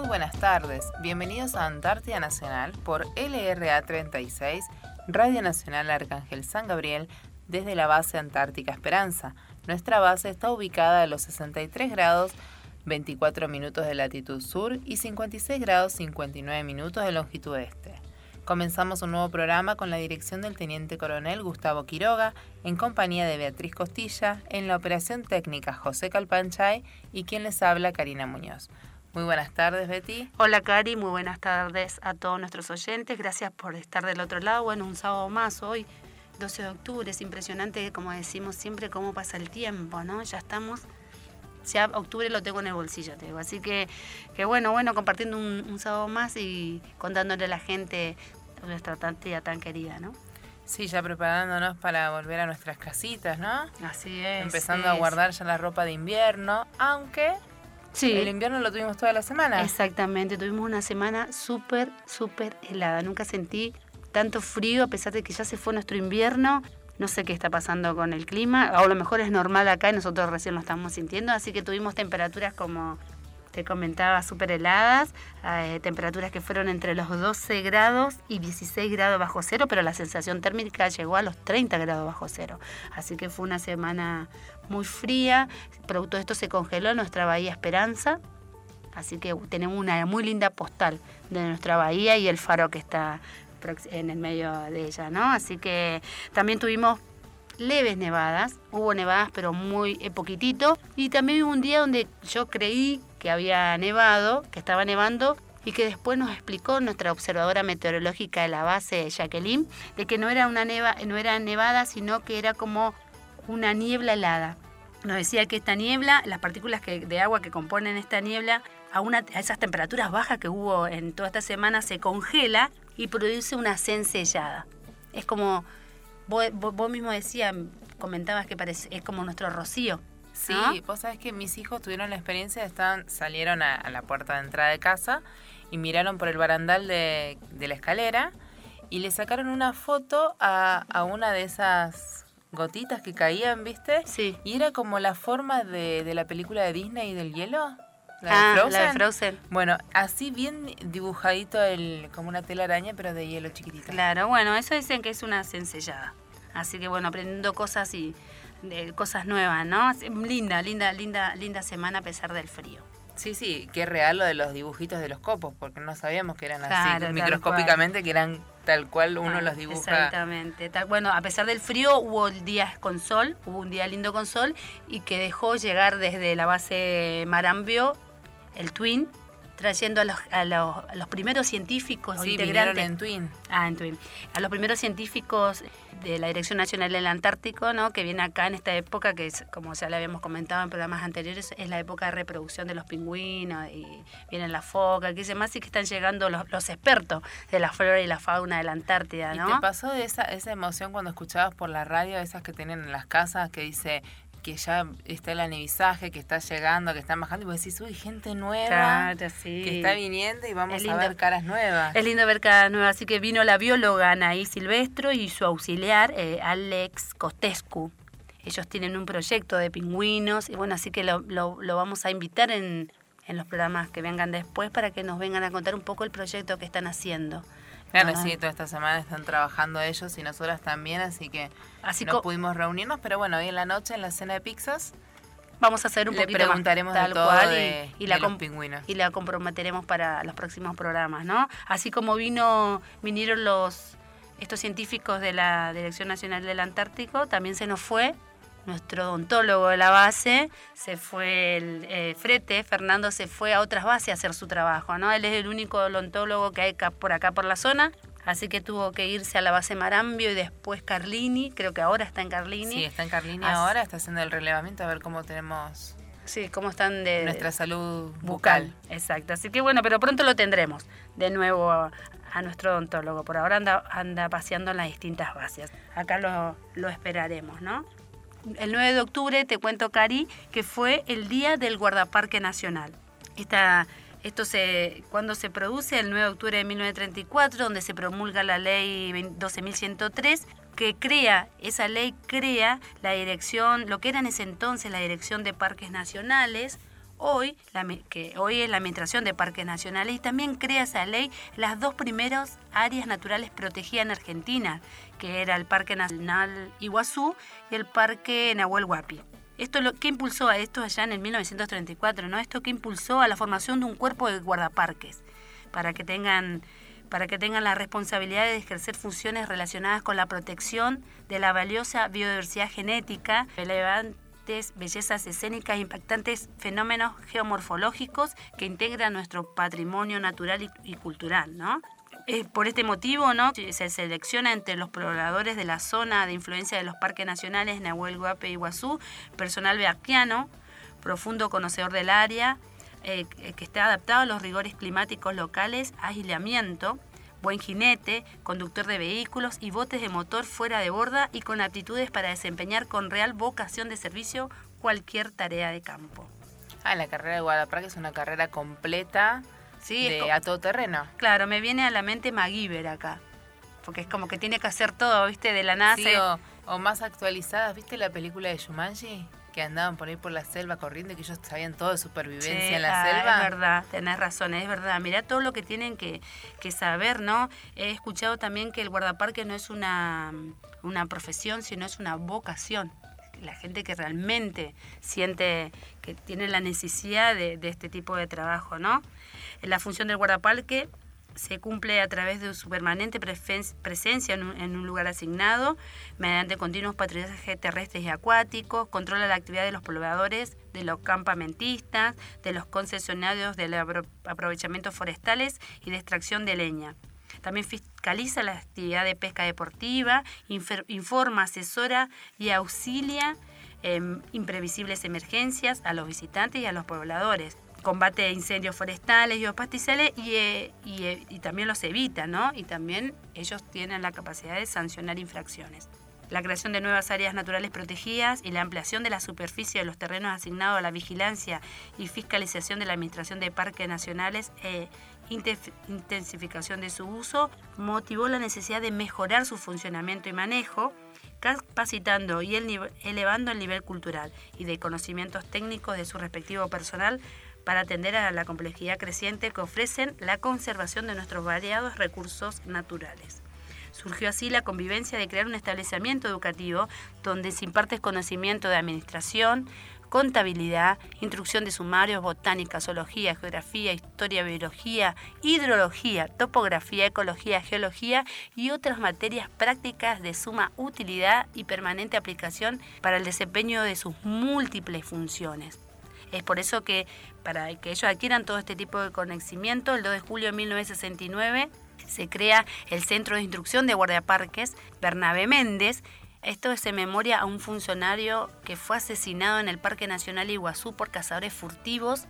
Muy buenas tardes, bienvenidos a Antártida Nacional por LRA 36, Radio Nacional Arcángel San Gabriel, desde la base Antártica Esperanza. Nuestra base está ubicada a los 63 grados 24 minutos de latitud sur y 56 grados 59 minutos de longitud este. Comenzamos un nuevo programa con la dirección del Teniente Coronel Gustavo Quiroga, en compañía de Beatriz Costilla, en la operación técnica José Calpanchay y quien les habla Karina Muñoz. Muy buenas tardes, Betty. Hola, Cari, muy buenas tardes a todos nuestros oyentes. Gracias por estar del otro lado. Bueno, un sábado más hoy, 12 de octubre. Es impresionante, como decimos siempre, cómo pasa el tiempo, ¿no? Ya estamos ya octubre lo tengo en el bolsillo, te digo. Así que, que bueno, bueno, compartiendo un, sábado más y contándole a la gente nuestra tantía tan querida, ¿no? Sí, ya preparándonos para volver a nuestras casitas, ¿no? Así es. Empezando a guardar ya la ropa de invierno, aunque sí. el invierno lo tuvimos toda la semana. Exactamente, tuvimos una semana súper, súper helada. Nunca sentí tanto frío a pesar de que ya se fue nuestro invierno. No sé qué está pasando con el clima, o a lo mejor es normal acá y nosotros recién lo estamos sintiendo, así que tuvimos temperaturas como te comentaba súper heladas, eh, temperaturas que fueron entre los 12 grados y 16 grados bajo cero, pero la sensación térmica llegó a los 30 grados bajo cero. Así que fue una semana muy fría, producto de esto se congeló nuestra bahía Esperanza, así que tenemos una muy linda postal de nuestra bahía y el faro que está en el medio de ella, ¿no? Así que también tuvimos leves nevadas, hubo nevadas pero muy eh, poquitito. Y también hubo un día donde yo creí que había nevado, que estaba nevando y que después nos explicó nuestra observadora meteorológica de la base Jacqueline de que no era una neva, no era nevada, sino que era como una niebla helada. Nos decía que esta niebla, las partículas de agua que componen esta niebla, a, una, a esas temperaturas bajas que hubo en toda esta semana, se congela y produce una cencellada. Es como, vos, mismo decías, comentabas que parece, es como nuestro rocío. Sí, vos sabés que mis hijos tuvieron la experiencia, estaban, salieron a, la puerta de entrada de casa y miraron por el barandal de, la escalera y le sacaron una foto a, a, una de esas gotitas que caían, ¿viste? Sí. Y era como la forma de, de la película de Disney del hielo. ¿La de, ah, Frozen? Bueno, así bien dibujadito el, como una telaraña, pero de hielo chiquitita. Claro, bueno, eso dicen que es una cencellada. Así que bueno, aprendiendo cosas y cosas nuevas, ¿no? Linda, linda, linda, linda semana a pesar del frío. Sí, sí, qué real lo de los dibujitos de los copos, porque no sabíamos que eran así, microscópicamente, que eran tal cual uno ah, los dibuja. Exactamente. bueno, a pesar del frío, hubo días con sol, hubo un día lindo con sol, y que dejó llegar desde la base Marambio el Twin, trayendo a los, a los, a los primeros científicos sí, integrantes. en Twin. Ah, en Twin. A los primeros científicos de la Dirección Nacional del Antártico, ¿no? que viene acá en esta época, que es, como ya le habíamos comentado en programas anteriores, es la época de reproducción de los pingüinos, y vienen las focas, que más, y que están llegando los, los, expertos de la flora y la fauna de la Antártida. ¿no? ¿Y te pasó de esa, esa emoción cuando escuchabas por la radio, esas que tienen en las casas, que dice que ya está el anivisaje, que está llegando, que están bajando, y vos decís, uy, gente nueva que está viniendo y vamos a ver caras nuevas. Es lindo ver caras nuevas, así que vino la bióloga Anaí Silvestro y su auxiliar eh, Alex Costescu. Ellos tienen un proyecto de pingüinos y bueno, así que lo, lo, lo vamos a invitar en, en los programas que vengan después para que nos vengan a contar un poco el proyecto que están haciendo. Claro, sí, toda esta semana están trabajando ellos y nosotras también, así que así no pudimos reunirnos, pero bueno, hoy en la noche en la cena de pizzas vamos a hacer un le poquito preguntaremos más, de todo y, la los pingüinos. Y la comprometeremos para los próximos programas, ¿no? Así como vino vinieron los estos científicos de la Dirección Nacional del Antártico, también se nos fue nuestro odontólogo de la base, se fue el eh, Frete, Fernando se fue a otras bases a hacer su trabajo, ¿no? Él es el único odontólogo que hay por acá por la zona, así que tuvo que irse a la base Marambio y después Carlini, creo que ahora está en Carlini. Sí, está en Carlini ahora, está haciendo el relevamiento a ver cómo tenemos Sí, cómo están de... Nuestra salud bucal. Exacto, así que bueno, pero pronto lo tendremos de nuevo a, nuestro odontólogo. Por ahora anda, anda paseando en las distintas bases. Acá lo, lo esperaremos, ¿no? el 9 de octubre, te cuento, Cari, que fue el Día del Guardaparque Nacional. Esta, esto se, cuando se produce el 9 de octubre de 1934, donde se promulga la ley 12.103, que crea, esa ley crea la dirección, lo que era en ese entonces la Dirección de Parques Nacionales, hoy, que hoy es la Administración de Parques Nacionales, y también crea esa ley las dos primeras áreas naturales protegidas en Argentina, que era el Parque Nacional Iguazú y el Parque Nahuel Huapi. Esto ¿Qué impulsó a esto allá en el 1934? ¿no? Esto que impulsó a la formación de un cuerpo de guardaparques para que tengan para que tengan la responsabilidad de ejercer funciones relacionadas con la protección de la valiosa biodiversidad genética, relevantes bellezas escénicas e impactantes fenómenos geomorfológicos que integran nuestro patrimonio natural y, cultural, ¿no? Por este motivo, ¿no? Se selecciona entre los pobladores de la zona de influencia de los parques nacionales Nahuel Huape y Iguazú, personal beaquiano, profundo conocedor del área, eh, que esté adaptado a los rigores climáticos locales, aislamiento, buen jinete, conductor de vehículos y botes de motor fuera de borda y con aptitudes para desempeñar con real vocación de servicio cualquier tarea de campo. Ah, la carrera de Guadalajara es una carrera completa sí, de a todo terreno. Claro, me viene a la mente MacGyver acá, porque es como que tiene que hacer todo, ¿viste? De la NASA. o, o, más actualizadas, ¿viste la película de Shumanji? que andaban por ahí por la selva corriendo y que ellos sabían todo de supervivencia en la selva. Es verdad, tenés razón, es verdad. Mirá todo lo que tienen que, saber, ¿no? He escuchado también que el guardaparque no es una, una profesión, sino es una vocación. La gente que realmente siente que tiene la necesidad de, este tipo de trabajo, ¿no? La función del guardaparque se cumple a través de su permanente presencia en un, lugar asignado, mediante continuos patrullajes terrestres y acuáticos, controla la actividad de los pobladores, de los campamentistas, de los concesionarios de aprovechamientos forestales y de extracción de leña. También fiscaliza la actividad de pesca deportiva, informa, asesora y auxilia en imprevisibles emergencias a los visitantes y a los pobladores combate incendios forestales y pastizales y, eh, eh, y, también los evita, ¿no? Y también ellos tienen la capacidad de sancionar infracciones. La creación de nuevas áreas naturales protegidas y la ampliación de la superficie de los terrenos asignados a la vigilancia y fiscalización de la Administración de Parques Nacionales e intensificación de su uso motivó la necesidad de mejorar su funcionamiento y manejo, capacitando y elevando el nivel cultural y de conocimientos técnicos de su respectivo personal para atender a la complejidad creciente que ofrecen la conservación de nuestros variados recursos naturales. Surgió así la convivencia de crear un establecimiento educativo donde se imparte conocimiento de administración, contabilidad, instrucción de sumarios, botánica, zoología, geografía, historia, biología, hidrología, topografía, ecología, geología y otras materias prácticas de suma utilidad y permanente aplicación para el desempeño de sus múltiples funciones. Es por eso que para que ellos adquieran todo este tipo de conocimiento, el 2 de julio de 1969 se crea el Centro de Instrucción de Guardiaparques Bernabé Méndez. Esto es en memoria a un funcionario que fue asesinado en el Parque Nacional Iguazú por cazadores furtivos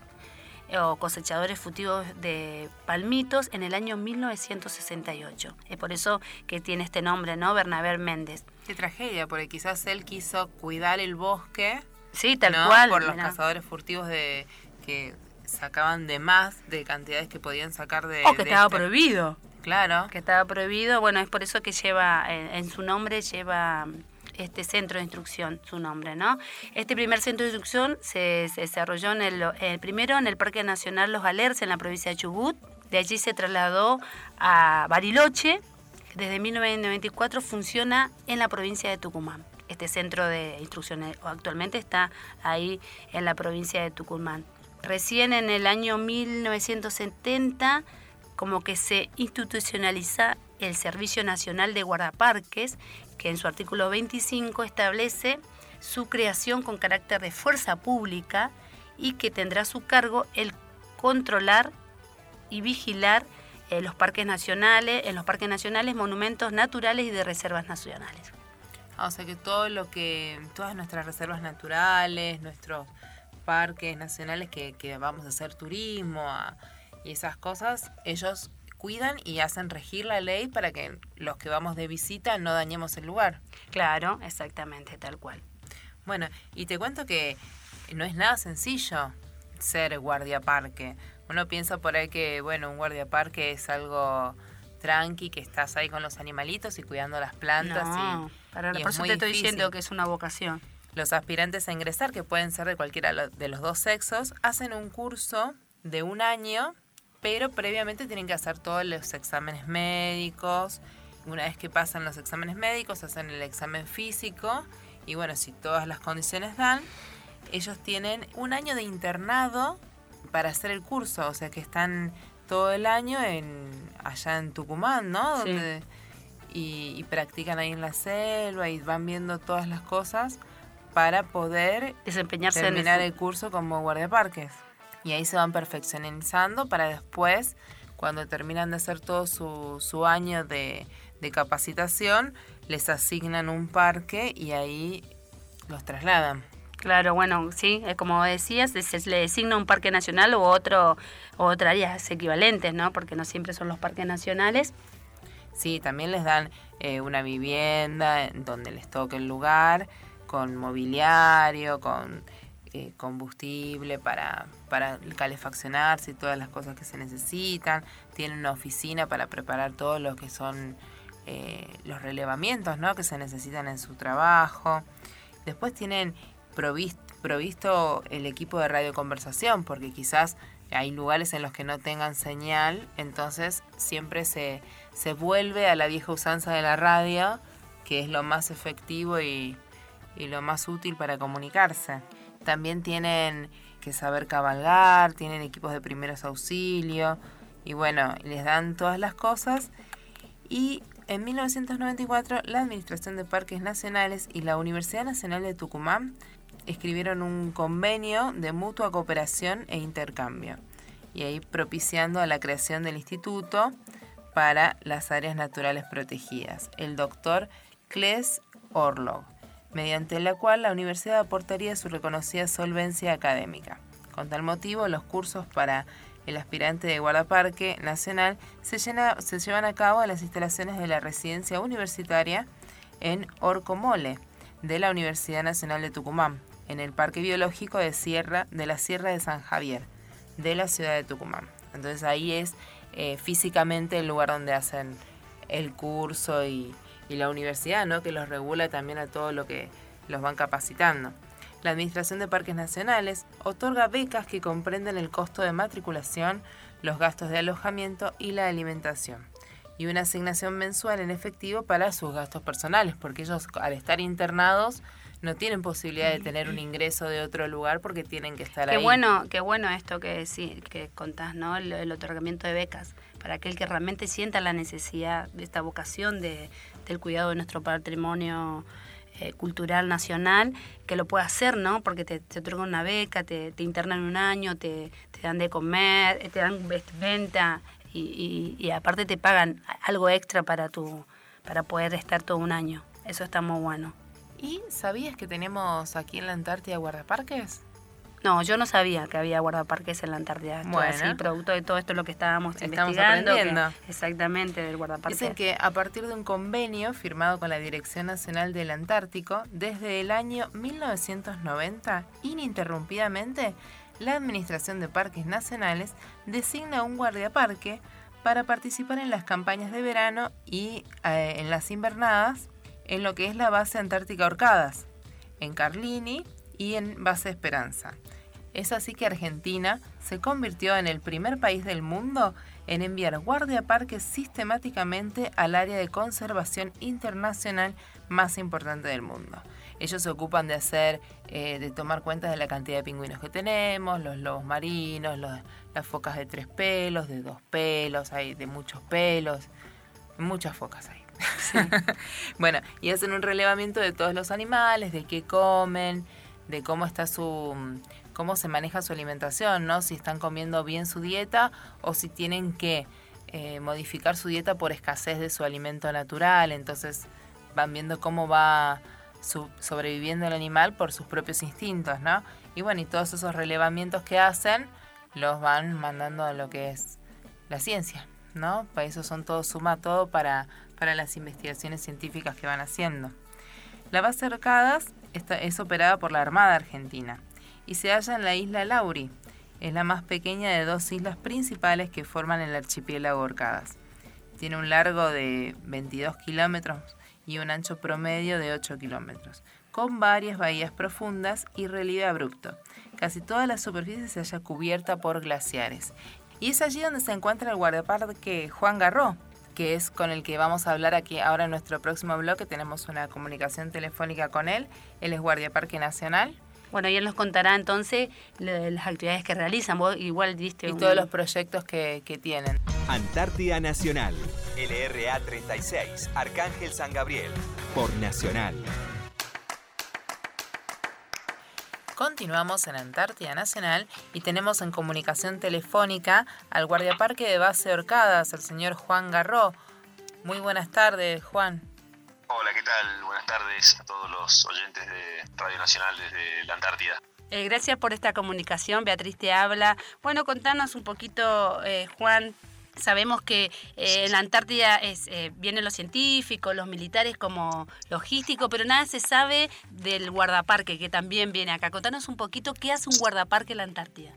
eh, o cosechadores furtivos de palmitos en el año 1968. Es por eso que tiene este nombre, ¿no? Bernabé Méndez. Qué tragedia, porque quizás él quiso cuidar el bosque Sí, tal cual. Por los cazadores furtivos de que sacaban de más de cantidades que podían sacar de. O que estaba este prohibido. Claro. Que estaba prohibido. Bueno, es por eso que lleva, en, su nombre lleva este centro de instrucción, su nombre, ¿no? Este primer centro de instrucción se, desarrolló en el, primero en el Parque Nacional Los Alerces, en la provincia de Chubut. De allí se trasladó a Bariloche. Desde 1994 funciona en la provincia de Tucumán este centro de instrucción actualmente está ahí en la provincia de Tucumán. Recién en el año 1970 como que se institucionaliza el Servicio Nacional de Guardaparques, que en su artículo 25 establece su creación con carácter de fuerza pública y que tendrá a su cargo el controlar y vigilar eh, los parques nacionales, en los parques nacionales, monumentos naturales y de reservas nacionales. Ah, o sea que todo lo que, todas nuestras reservas naturales, nuestros parques nacionales que, vamos a hacer turismo y esas cosas, ellos cuidan y hacen regir la ley para que los que vamos de visita no dañemos el lugar. Claro, exactamente, tal cual. Bueno, y te cuento que no es nada sencillo ser guardiaparque. Uno piensa por ahí que, bueno, un guardiaparque es algo tranqui, que estás ahí con los animalitos y cuidando las plantas. No, y, para, por eso te estoy diciendo que es una vocación. Los aspirantes a ingresar, que pueden ser de cualquiera de los dos sexos, hacen un curso de un año, pero previamente tienen que hacer todos los exámenes médicos. Una vez que pasan los exámenes médicos, hacen el examen físico y bueno, si todas las condiciones dan, ellos tienen un año de internado para hacer el curso, o sea que están todo el año en allá en Tucumán, ¿no? Donde, y, y, practican ahí en la selva y van viendo todas las cosas para poder desempeñarse terminar el... curso como guardiaparques. Y ahí se van perfeccionando para después, cuando terminan de hacer todo su, su año de, de capacitación, les asignan un parque y ahí los trasladan. Claro, bueno, sí, es como decías, se le designa un parque nacional u otro, u otra áreas equivalentes, ¿no? Porque no siempre son los parques nacionales. Sí, también les dan eh, una vivienda donde les toque el lugar con mobiliario, con eh, combustible para, para calefaccionarse y todas las cosas que se necesitan. Tienen una oficina para preparar todo lo que son eh, los relevamientos ¿no? que se necesitan en su trabajo. Después tienen provisto, provisto el equipo de radioconversación, porque quizás hay lugares en los que no tengan señal, entonces siempre se, se vuelve a la vieja usanza de la radio, que es lo más efectivo y, y lo más útil para comunicarse. También tienen que saber cabalgar, tienen equipos de primeros auxilios y bueno, les dan todas las cosas. Y en 1994 la Administración de Parques Nacionales y la Universidad Nacional de Tucumán escribieron un convenio de mutua cooperación e intercambio y ahí propiciando la creación del instituto para las áreas naturales protegidas, el doctor Kles Orlov mediante la cual la universidad aportaría su reconocida solvencia académica. Con tal motivo, los cursos para el aspirante de guardaparque nacional se, llevan a cabo en las instalaciones de la residencia universitaria en Orcomole de la Universidad Nacional de Tucumán, en el Parque Biológico de, Sierra, de la Sierra de San Javier, de la ciudad de Tucumán. Entonces ahí es eh, físicamente el lugar donde hacen el curso y, y la universidad, ¿no? que los regula también a todo lo que los van capacitando. La Administración de Parques Nacionales otorga becas que comprenden el costo de matriculación, los gastos de alojamiento y la alimentación, y una asignación mensual en efectivo para sus gastos personales, porque ellos al estar internados no tienen posibilidad de tener un ingreso de otro lugar porque tienen que estar qué ahí. Bueno, qué bueno esto que, sí, que contás, ¿no? el otorgamiento de becas para aquel que realmente sienta la necesidad de esta vocación de, del cuidado de nuestro patrimonio eh, cultural nacional, que lo pueda hacer, ¿no? Porque te, te otorgan una beca, te, te, internan un año, te, te, dan de comer, eh, te dan vestimenta y, y, y, aparte te pagan algo extra para, tu, para poder estar todo un año. Eso está muy bueno. ¿Y sabías que tenemos aquí en la Antártida guardaparques? No, yo no sabía que había guardaparques en la Antártida. bueno. así, producto de todo esto lo que estábamos Estamos investigando. aprendiendo. Que, exactamente, del guardaparque. Dicen que a partir de un convenio firmado con la Dirección Nacional del Antártico, desde el año 1990, ininterrumpidamente, la Administración de Parques Nacionales designa un guardiaparque para participar en las campañas de verano y eh, en las invernadas en lo que es la base Antártica Orcadas, en Carlini y en Base Esperanza. Es así que Argentina se convirtió en el primer país del mundo en enviar guardiaparques sistemáticamente al área de conservación internacional más importante del mundo. Ellos se ocupan de hacer, eh, de tomar cuenta de la cantidad de pingüinos que tenemos, los lobos marinos, los, las focas de tres pelos, de dos pelos, hay de muchos pelos, muchas focas hay. Sí. bueno, y hacen un relevamiento de todos los animales, de qué comen, de cómo está su cómo se maneja su alimentación, ¿no? Si están comiendo bien su dieta o si tienen que eh, modificar su dieta por escasez de su alimento natural. Entonces van viendo cómo va su, sobreviviendo el animal por sus propios instintos, ¿no? Y bueno, y todos esos relevamientos que hacen los van mandando a lo que es la ciencia, ¿no? Para eso son todo, suma todo para, para las investigaciones científicas que van haciendo. La base Arcadas es operada por la Armada Argentina y se halla en la isla Lauri. Es la más pequeña de dos islas principales que forman el archipiélago Orcadas. Tiene un largo de 22 kilómetros y un ancho promedio de 8 kilómetros. con varias bahías profundas y relieve abrupto. Casi toda la superficie se halla cubierta por glaciares. Y es allí donde se encuentra el guardaparque Juan Garró, que es con el que vamos a hablar aquí ahora en nuestro próximo bloque. Tenemos una comunicación telefónica con él. Él es guardiaparque nacional. Bueno, y él nos contará entonces las actividades que realizan. Vos igual diste Y todos los proyectos que, que tienen. Antártida Nacional, LRA 36, Arcángel San Gabriel, por Nacional. Continuamos en Antártida Nacional y tenemos en comunicación telefónica al guardiaparque de base Orcadas, el señor Juan Garró. Muy buenas tardes, Juan. Hola, ¿qué tal? Buenas tardes a todos los oyentes de Radio Nacional desde la Antártida. Eh, gracias por esta comunicación, Beatriz te habla. Bueno, contanos un poquito, eh, Juan, Sabemos que eh, en la Antártida es, eh, vienen los científicos, los militares como logístico, pero nada se sabe del guardaparque que también viene acá. Contanos un poquito qué hace un guardaparque en la Antártida.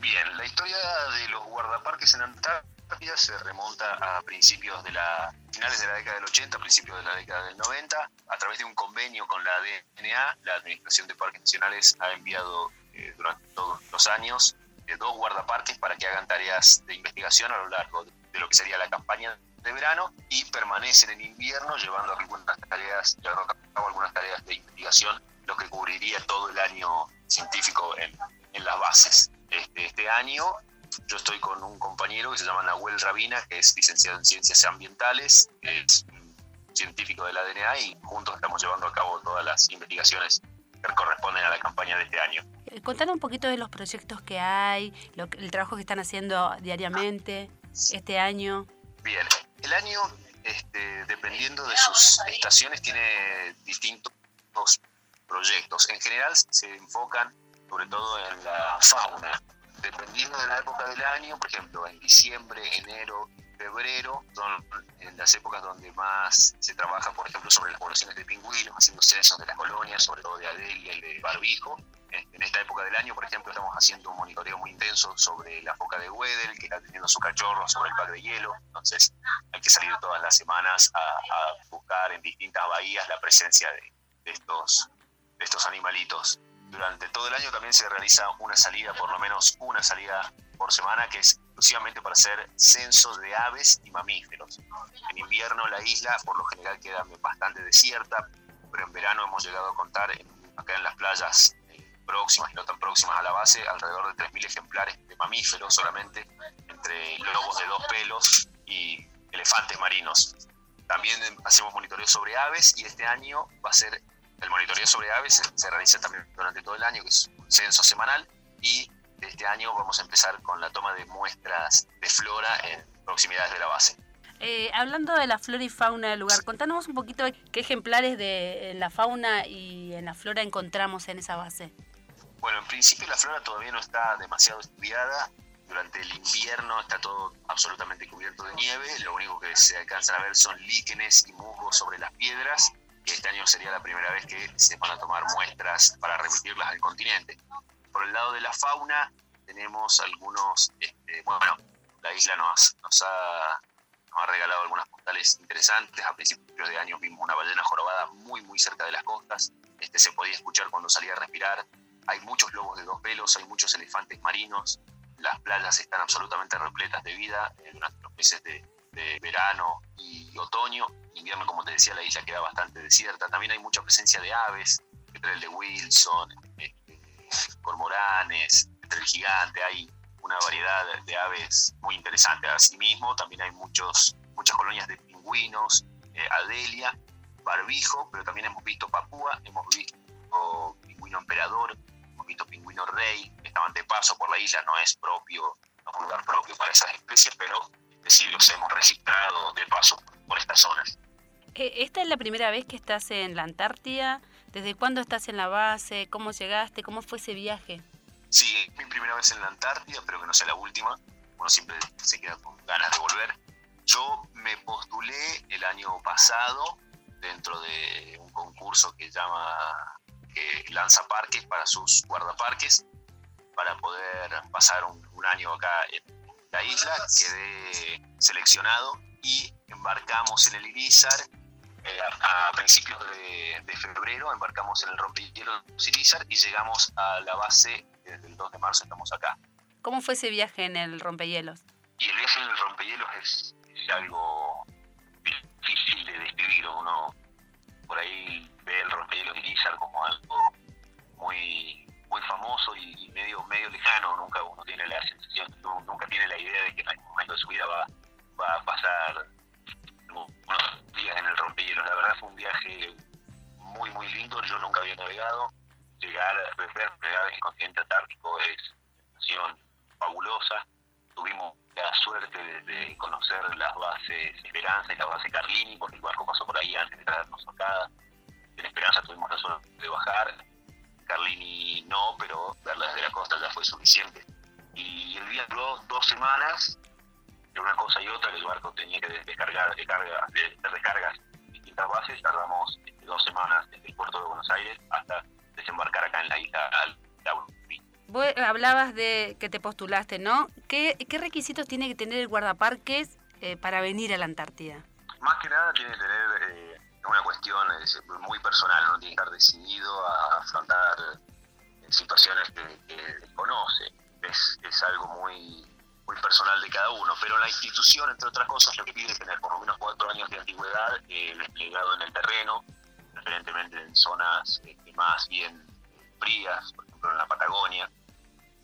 Bien, la historia de los guardaparques en Antártida se remonta a principios de la finales de la década del 80, principios de la década del 90, a través de un convenio con la DNA, la Administración de Parques Nacionales ha enviado eh, durante todos los años dos guardaparques para que hagan tareas de investigación a lo largo de lo que sería la campaña de verano y permanecen en invierno llevando algunas tareas, llevando a cabo algunas tareas de investigación, lo que cubriría todo el año científico en, en las bases. Este, este año yo estoy con un compañero que se llama Nahuel Rabina, que es licenciado en Ciencias Ambientales, es científico de la DNA y juntos estamos llevando a cabo todas las investigaciones que corresponden a la campaña de este año. Contanos un poquito de los proyectos que hay, el trabajo que están haciendo diariamente este año. Bien, el año, este, dependiendo de sus estaciones, tiene distintos proyectos. En general se enfocan sobre todo en la fauna. Dependiendo de la época del año, por ejemplo, en diciembre, enero, febrero son las épocas donde más se trabaja, por ejemplo, sobre las poblaciones de pingüinos, haciendo censos de las colonias, sobre todo de Adelia y de Barbijo. En esta época del año, por ejemplo, estamos haciendo un monitoreo muy intenso sobre la foca de Wedel, que está teniendo su cachorro, sobre el pack de hielo. Entonces, hay que salir todas las semanas a, buscar en distintas bahías la presencia de, estos, de estos animalitos. Durante todo el año también se realiza una salida, por lo menos una salida por semana, que es exclusivamente para hacer censos de aves y mamíferos. En invierno la isla por lo general queda bastante desierta, pero en verano hemos llegado a contar acá en las playas próximas y no tan próximas a la base, alrededor de 3.000 ejemplares de mamíferos solamente, entre lobos de dos pelos y elefantes marinos. También hacemos monitoreo sobre aves y este año va a ser el monitoreo sobre aves, se, realiza también durante todo el año, que es un censo semanal, y este año vamos a empezar con la toma de muestras de flora en proximidades de la base. Eh, hablando de la flora y fauna del lugar, contanos un poquito qué ejemplares de la fauna y en la flora encontramos en esa base. Bueno, en principio la flora todavía no está demasiado estudiada. Durante el invierno está todo absolutamente cubierto de nieve. Lo único que se alcanza a ver son líquenes y musgos sobre las piedras. Y este año sería la primera vez que se van a tomar muestras para remitirlas al continente. Por el lado de la fauna tenemos algunos, este, bueno, la isla nos, nos, ha, nos ha regalado algunas postales interesantes. A principios de año vimos una ballena jorobada muy, muy cerca de las costas. Este se podía escuchar cuando salía a respirar hay muchos lobos de dos pelos, hay muchos elefantes marinos, las playas están absolutamente repletas de vida eh, durante los meses de, verano y otoño. invierno, como te decía, la isla queda bastante desierta. También hay mucha presencia de aves, entre el de Wilson, este, cormoranes, entre el gigante, hay una variedad de aves muy interesante. Asimismo, también hay muchos, muchas colonias de pingüinos, eh, Adelia, Barbijo, pero también hemos visto Papúa, hemos visto pingüino emperador, pingüino rey, estaban de paso por la isla, no es propio, no es un lugar propio para esas especies, pero sí los hemos registrado de paso por estas zonas. Eh, ¿Esta es la primera vez que estás en la Antártida? ¿Desde cuándo estás en la base? ¿Cómo llegaste? ¿Cómo fue ese viaje? Sí, es mi primera vez en la Antártida, espero que no sea la última. Uno siempre se queda con ganas de volver. Yo me postulé el año pasado dentro de un concurso que llama que lanza parques para sus guardaparques para poder pasar un, año acá en la isla. Quedé seleccionado y embarcamos en el Irizar eh, a, principios de, febrero embarcamos en el rompehielos Sirizar y llegamos a la base desde el 2 de marzo, estamos acá. ¿Cómo fue ese viaje en el rompehielos? Y el viaje en el rompehielos es, algo difícil de describir. Uno por ahí ve el rompehielos de Irizar como algo muy muy famoso y, medio medio lejano. Nunca uno tiene la sensación, nunca tiene la idea de que en algún momento de su vida va, va a pasar unos días en el rompehielos. La verdad fue un viaje muy, muy lindo. Yo nunca había navegado. Llegar, ver en el continente antártico es una situación fabulosa. Tuvimos la suerte de, conocer las bases Esperanza y la base Carlini, porque el barco pasó por ahí antes de traernos acá. En Esperanza tuvimos la suerte de bajar. Carlini no, pero verla desde la costa ya fue suficiente. Y el día duró dos semanas de una cosa y otra, que el barco tenía que descargar de, carga, de, en distintas bases, tardamos este, dos semanas desde el puerto de Buenos Aires hasta desembarcar acá en la isla Vos hablabas de que te postulaste, ¿no? ¿Qué, qué requisitos tiene que tener el guardaparques eh, para venir a la Antártida? Más que nada tiene que tener eh, una cuestión muy personal, no tiene que estar decidido a afrontar eh, situaciones que, que conoce. Es, es algo muy muy personal de cada uno, pero la institución, entre otras cosas, lo que pide es tener por lo menos cuatro años de antigüedad eh, desplegado en el terreno, preferentemente en zonas eh, más bien frías, por ejemplo en la Patagonia.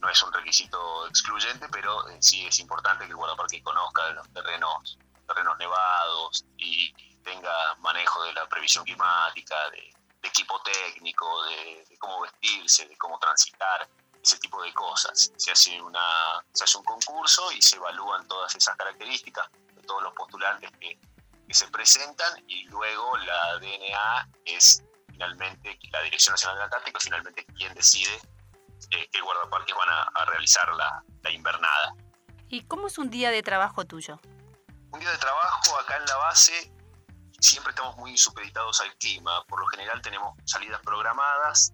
No es un requisito excluyente, pero eh, sí es importante que el guardaparque conozca los terrenos, terrenos nevados y tenga manejo de la previsión climática, de, equipo técnico, de cómo vestirse, de cómo transitar ese tipo de cosas. Se hace, una, se hace un concurso y se evalúan todas esas características de todos los postulantes que, que se presentan y luego la DNA es finalmente, la Dirección Nacional del Antártico finalmente quien decide qué guardaparques van a, realizar la, la invernada. ¿Y cómo es un día de trabajo tuyo? Un día de trabajo acá en la base siempre estamos muy supeditados al clima. Por lo general tenemos salidas programadas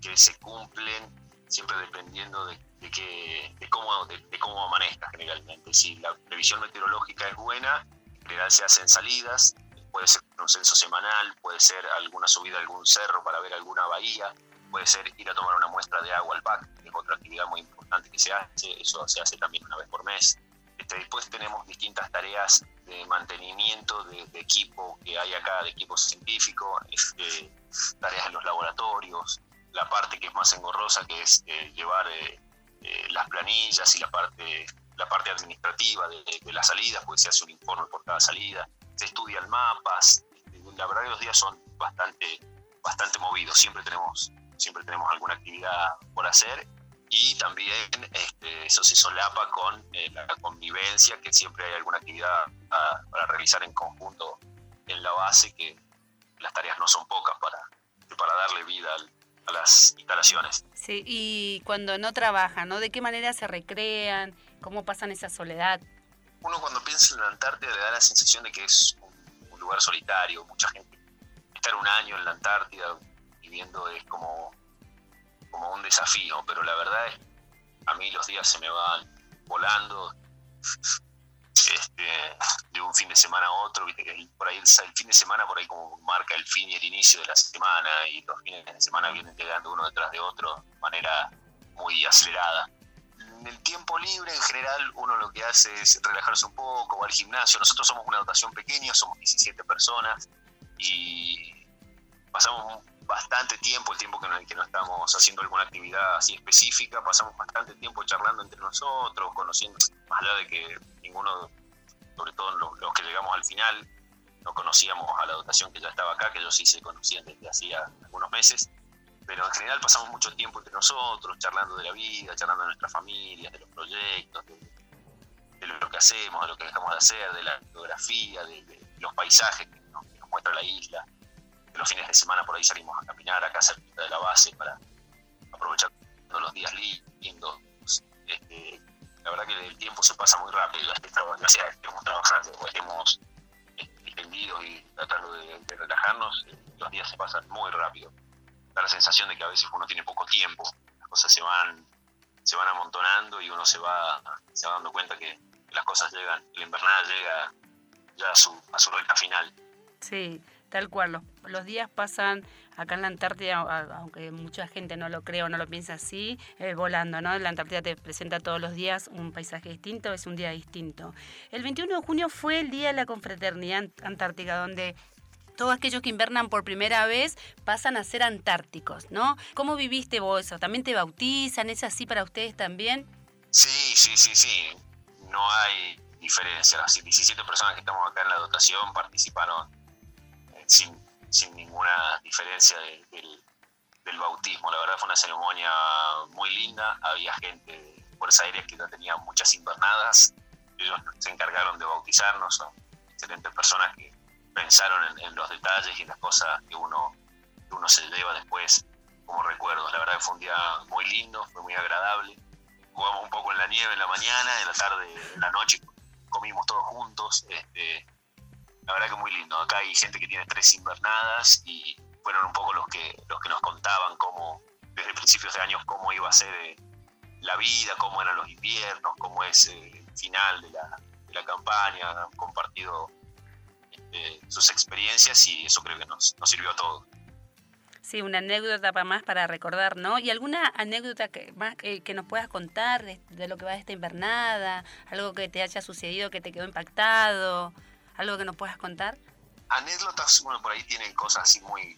que se cumplen siempre dependiendo de, de, cómo, de, cómo amanezca generalmente. Si la previsión meteorológica es buena, en general se hacen salidas, puede ser un censo semanal, puede ser alguna subida a algún cerro para ver alguna bahía, puede ser ir a tomar una muestra de agua al PAC, que es otra actividad muy importante que se hace, eso se hace también una vez por mes. Este, después tenemos distintas tareas de mantenimiento de, equipo que hay acá, de equipo científico, este, tareas en los laboratorios, la parte que es más engorrosa, que es eh, llevar eh, eh, las planillas y la parte, la parte administrativa de, de, las salidas, porque se hace un informe por cada salida, se estudian mapas, la verdad que los días son bastante, bastante movidos, siempre tenemos, siempre tenemos alguna actividad por hacer y también este, eso se solapa con la convivencia, que siempre hay alguna actividad para realizar en conjunto en la base, que las tareas no son pocas para, para darle vida al, a las instalaciones. Sí, y cuando no trabajan, ¿no? ¿De qué manera se recrean? ¿Cómo pasan esa soledad? Uno cuando piensa en la Antártida le da la sensación de que es un, lugar solitario, mucha gente. Estar un año en la Antártida viviendo es como, como un desafío, pero la verdad es a mí los días se me van volando este, de un fin de semana a otro, por ahí el, fin de semana por ahí como marca el fin y el inicio de la semana y los fines de semana vienen llegando uno detrás de otro de manera muy acelerada. En el tiempo libre en general uno lo que hace es relajarse un poco, va al gimnasio. Nosotros somos una dotación pequeña, somos 17 personas y pasamos bastante tiempo, el tiempo que no, estamos haciendo alguna actividad así específica, pasamos bastante tiempo charlando entre nosotros, conociendo, más allá de que ninguno, sobre todo los, que llegamos al final, no conocíamos a la dotación que ya estaba acá, que ellos sí se conocían desde hacía algunos meses, pero en general pasamos mucho tiempo entre nosotros, charlando de la vida, charlando de nuestras familias, de los proyectos, de, lo que hacemos, de lo que dejamos de hacer, de la geografía, de, los paisajes que nos, muestra la isla. De los fines de semana por ahí salimos a caminar acá cerca de la base para aprovechar los días lindos. Este, la verdad que el tiempo se pasa muy rápido, ya sea estemos trabajando o estemos extendidos y tratando de, relajarnos, eh, los días se pasan muy rápido. Da la sensación de que a veces uno tiene poco tiempo, las cosas se van, se van amontonando y uno se va, se va dando cuenta que las cosas llegan, la invernada llega ya a su, a su recta final. Sí, Tal cual, los, los días pasan acá en la Antártida, aunque mucha gente no lo cree o no lo piensa así, eh, volando, ¿no? La Antártida te presenta todos los días un paisaje distinto, es un día distinto. El 21 de junio fue el Día de la Confraternidad Antártica, donde todos aquellos que invernan por primera vez pasan a ser antárticos, ¿no? ¿Cómo viviste vos eso? ¿También te bautizan? ¿Es así para ustedes también? Sí, sí, sí, sí. No hay diferencia. Las 17 personas que estamos acá en la dotación participaron sin, sin ninguna diferencia del, bautismo. La verdad fue una ceremonia muy linda. Había gente de Fuerza Aérea que no tenía muchas invernadas. Ellos se encargaron de bautizarnos. Son excelentes personas que pensaron en, los detalles y las cosas que uno, que uno se lleva después como recuerdos. La verdad que fue un día muy lindo, fue muy agradable. Jugamos un poco en la nieve en la mañana, en la tarde, en la noche comimos todos juntos. Este, la verdad que muy lindo. Acá hay gente que tiene tres invernadas y fueron un poco los que, los que nos contaban cómo, desde principios de años, cómo iba a ser eh, la vida, cómo eran los inviernos, cómo es eh, el final de la, de la campaña. Han compartido este, sus experiencias y eso creo que nos, nos sirvió a todos. Sí, una anécdota para más para recordar, ¿no? ¿Y alguna anécdota que más que, nos puedas contar de, lo que va de esta invernada? ¿Algo que te haya sucedido que te quedó impactado? ¿Algo que nos puedas contar? Anécdotas, bueno, por ahí tienen cosas así muy,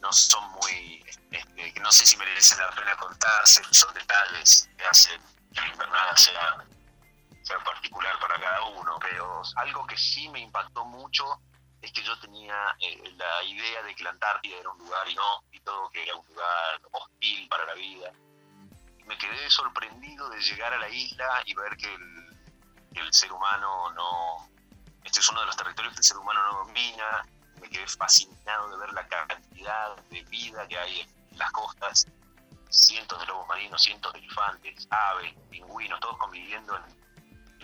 no son muy, este, que no sé si merecen la pena contarse, son detalles que hacen que la invernada sea, sea particular para cada uno, pero algo que sí me impactó mucho es que yo tenía eh, la idea de que la Antártida era un lugar inhóspito, que era un lugar hostil para la vida. Me quedé sorprendido de llegar a la isla y ver que el ser humano no, este es uno de los territorios que el ser humano no domina. Me quedé fascinado de ver la cantidad de vida que hay en las costas. Cientos de lobos marinos, cientos de elefantes, aves, pingüinos, todos conviviendo en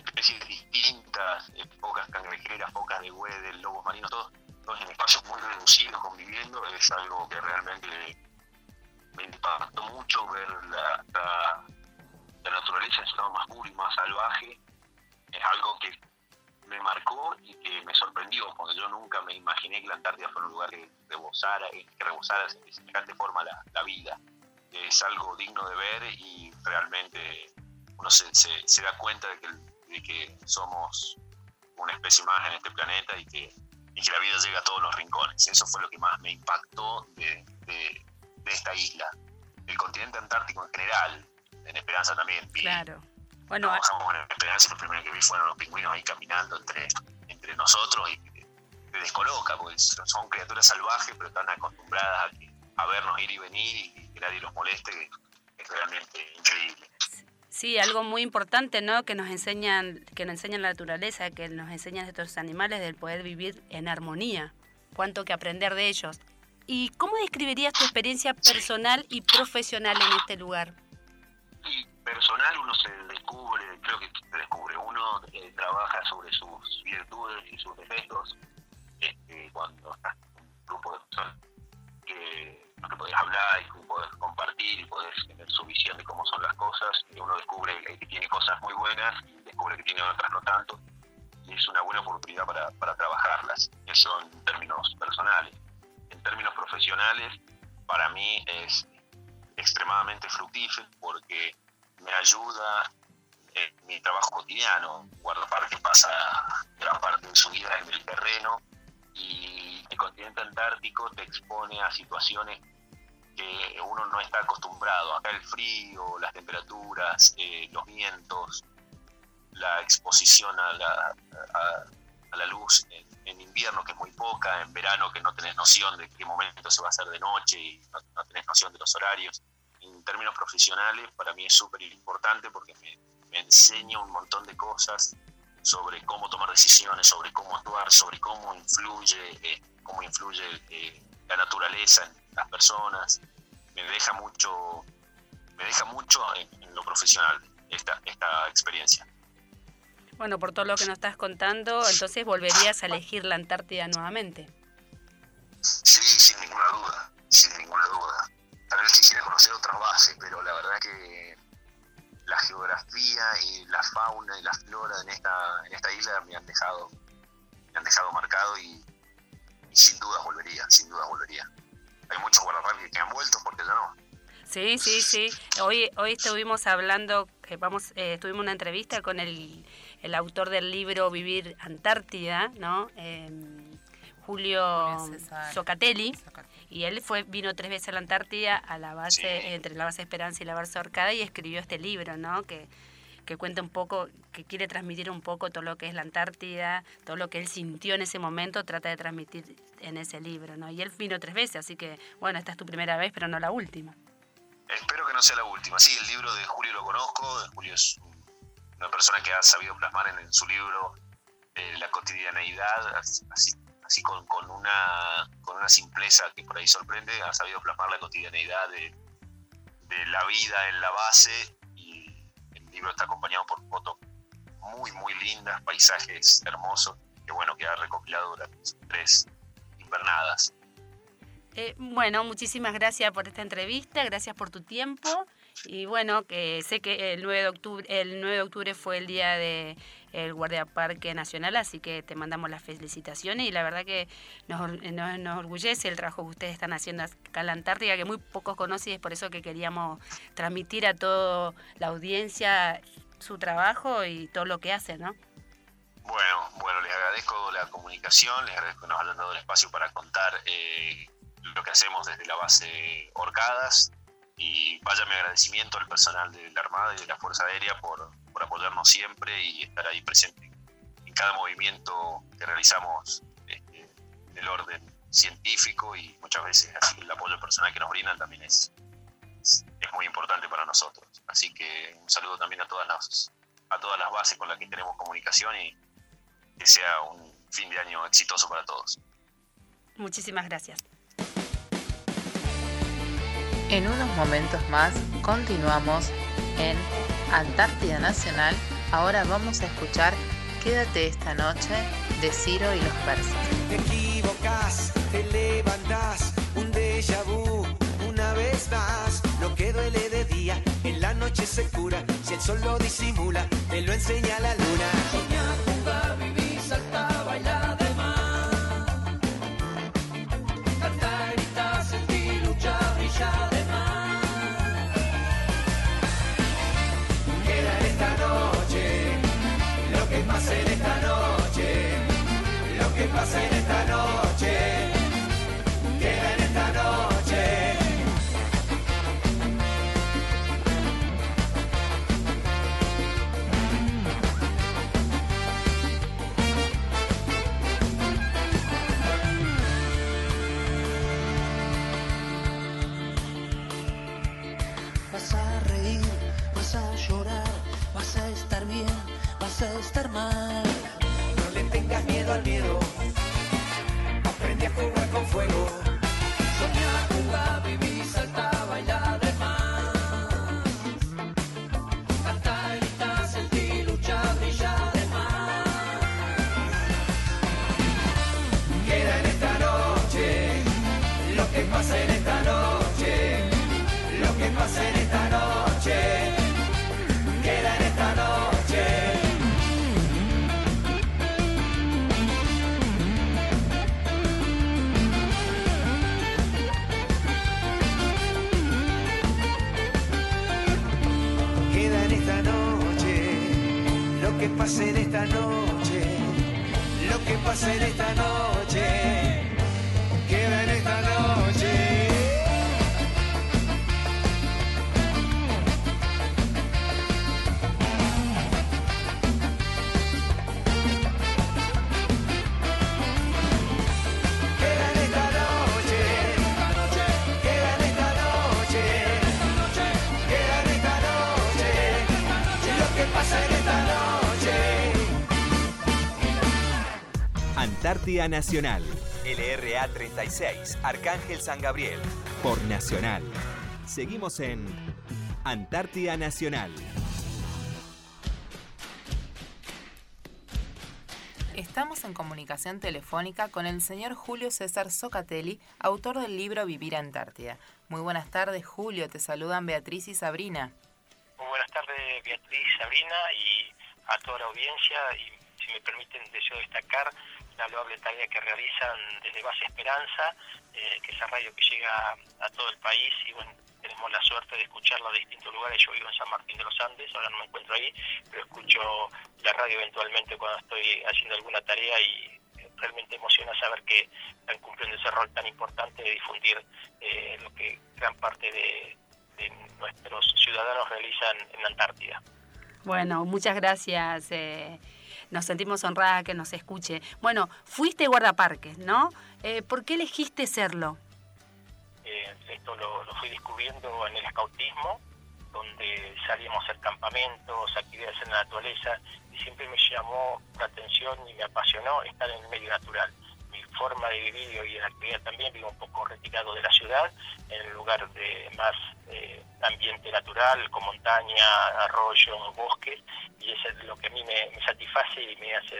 especies distintas, pocas cangrejeras, pocas de huedes, lobos marinos, todos, todos en espacios muy reducidos conviviendo. Es algo que realmente me impactó mucho ver la, la, la naturaleza en su lado más puro y más salvaje. Es algo que me marcó y que me sorprendió, porque yo nunca me imaginé que la Antártida fuera un lugar que rebosara, que rebosara de semejante forma la, la vida. Es algo digno de ver y realmente uno se, se, da cuenta de que, de que, somos una especie más en este planeta y que, y que la vida llega a todos los rincones. Eso fue lo que más me impactó de, de esta isla. El continente antártico en general, en Esperanza también. Claro bueno, trabajamos en Esperanza, lo primero que vi fueron los pingüinos ahí caminando entre, entre nosotros y te descoloca, porque son criaturas salvajes, pero están acostumbradas a, vernos ir y venir y que nadie los moleste, es realmente increíble. Sí, algo muy importante, ¿no? Que nos enseñan, que nos enseñan la naturaleza, que nos enseñan estos animales del poder vivir en armonía. Cuánto que aprender de ellos. ¿Y cómo describirías tu experiencia personal y profesional en este lugar? Personal uno se descubre, creo que se descubre, uno eh, trabaja sobre sus virtudes y sus defectos este, cuando estás en un grupo de personas que, que podés hablar y podés compartir y podés tener su visión de cómo son las cosas, y uno descubre que tiene cosas muy buenas y descubre que tiene otras no tanto, y es una buena oportunidad para, para trabajarlas, eso en términos personales. En términos profesionales, para mí es extremadamente fructífero porque me ayuda en mi trabajo cotidiano. Guardaparque pasa gran parte de su vida en el terreno y el continente antártico te expone a situaciones que uno no está acostumbrado. Acá el frío, las temperaturas, eh, los vientos, la exposición a la, a, la luz en, invierno que es muy poca, en verano que no tenés noción de qué momento se va a hacer de noche y no, no tenés noción de los horarios términos profesionales para mí es súper importante porque me, enseña un montón de cosas sobre cómo tomar decisiones, sobre cómo actuar, sobre cómo influye, eh, cómo influye eh, la naturaleza en las personas. Me deja mucho, me deja mucho en, lo profesional esta, esta experiencia. Bueno, por todo lo que nos estás contando, entonces volverías a elegir la Antártida nuevamente. Sí, sin ninguna duda, sin ninguna duda vez quisiera conocer otras bases, pero la verdad que la geografía y la fauna y la flora en esta, en esta isla me han dejado, me han dejado marcado y, sin duda volvería, sin duda volvería. Hay muchos guardarrapes que han vuelto, porque ya no. Sí, sí, sí. Hoy, hoy estuvimos hablando, que vamos, eh, tuvimos una entrevista con el, el, autor del libro Vivir Antártida, ¿no? Em, Julio Socatelli. Y él fue vino tres veces a la Antártida, a la base, entre la base Esperanza y la base Orcada, y escribió este libro, ¿no? Que, que cuenta un poco, que quiere transmitir un poco todo lo que es la Antártida, todo lo que él sintió en ese momento, trata de transmitir en ese libro, ¿no? Y él vino tres veces, así que, bueno, esta es tu primera vez, pero no la última. Espero que no sea la última. Sí, el libro de Julio lo conozco, Julio es una persona que ha sabido plasmar en, su libro eh, la cotidianeidad, así, así con, con, una, con una simpleza que por ahí sorprende, ha sabido plasmar la cotidianeidad de, de la vida en la base libro está acompañado por fotos muy, muy lindas, paisajes hermosos, que bueno, que ha recopilado durante tres invernadas. Eh, bueno, muchísimas gracias por esta entrevista, gracias por tu tiempo y bueno, que sé que el 9 de octubre, el 9 de octubre fue el día de el Guardiaparque Nacional, así que te mandamos las felicitaciones y la verdad que nos, nos, nos, orgullece el trabajo que ustedes están haciendo acá en la Antártida, que muy pocos conocen y es por eso que queríamos transmitir a toda la audiencia su trabajo y todo lo que hacen, ¿no? Bueno, bueno, les agradezco la comunicación, les agradezco que nos hayan dado el espacio para contar eh, lo que hacemos desde la base Orcadas y vaya mi agradecimiento al personal de la Armada y de la Fuerza Aérea por, por apoyarnos siempre y estar ahí presente en cada movimiento que realizamos este, del orden científico y muchas veces el apoyo personal que nos brindan también es, es, muy importante para nosotros. Así que un saludo también a todas las a todas las bases con las que tenemos comunicación y que sea un fin de año exitoso para todos. Muchísimas gracias. En unos momentos más continuamos en Antártida Nacional. Ahora vamos a escuchar Quédate esta noche de Ciro y los persas. Te equivocas, te levantas, un déjà vu, una vez más. Lo que duele de día, en la noche se cura. Si el sol lo disimula, te lo enseña la luna. Soñar, jugar, vivir, saltar, Antártida Nacional. LRA 36, Arcángel San Gabriel. Por Nacional. Seguimos en Antártida Nacional. Estamos en comunicación telefónica con el señor Julio César Socatelli, autor del libro Vivir Antártida. Muy buenas tardes, Julio. Te saludan Beatriz y Sabrina. Muy buenas tardes, Beatriz y Sabrina, y a toda la audiencia. Y si me permiten, deseo destacar la loable tarea que realizan desde Base Esperanza, eh, que es la radio que llega a todo el país y bueno, tenemos la suerte de escucharla de distintos lugares. Yo vivo en San Martín de los Andes, ahora no me encuentro ahí, pero escucho la radio eventualmente cuando estoy haciendo alguna tarea y realmente emociona saber que están cumpliendo ese rol tan importante de difundir eh, lo que gran parte de, nuestros ciudadanos realizan en la Antártida. Bueno, muchas gracias. Eh, nos sentimos honradas que nos escuche. Bueno, fuiste guardaparques, ¿no? Eh, ¿Por qué elegiste serlo? esto lo, lo, fui descubriendo en el escautismo, donde salíamos a hacer campamentos, actividades en la naturaleza, y siempre me llamó la atención y me apasionó estar en el medio natural. Forma de vivir y en la actividad también vivo un poco retirado de la ciudad, en el lugar de más eh, ambiente natural, con montaña, arroyo, bosques, y eso es lo que a mí me, satisface y me hace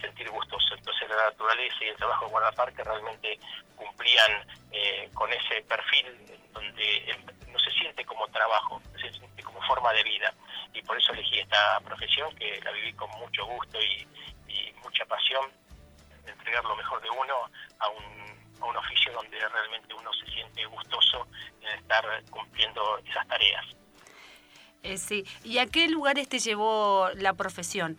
sentir gustoso. Entonces la naturaleza y el trabajo de guardaparque realmente cumplían eh, con ese perfil donde no se siente como trabajo, se siente como forma de vida. Y por eso elegí esta profesión, que la viví con mucho gusto y, mucha pasión, de entregar lo mejor de uno a un, a un oficio donde realmente uno se siente gustoso en estar cumpliendo esas tareas. Eh, sí, ¿y a qué lugares te llevó la profesión?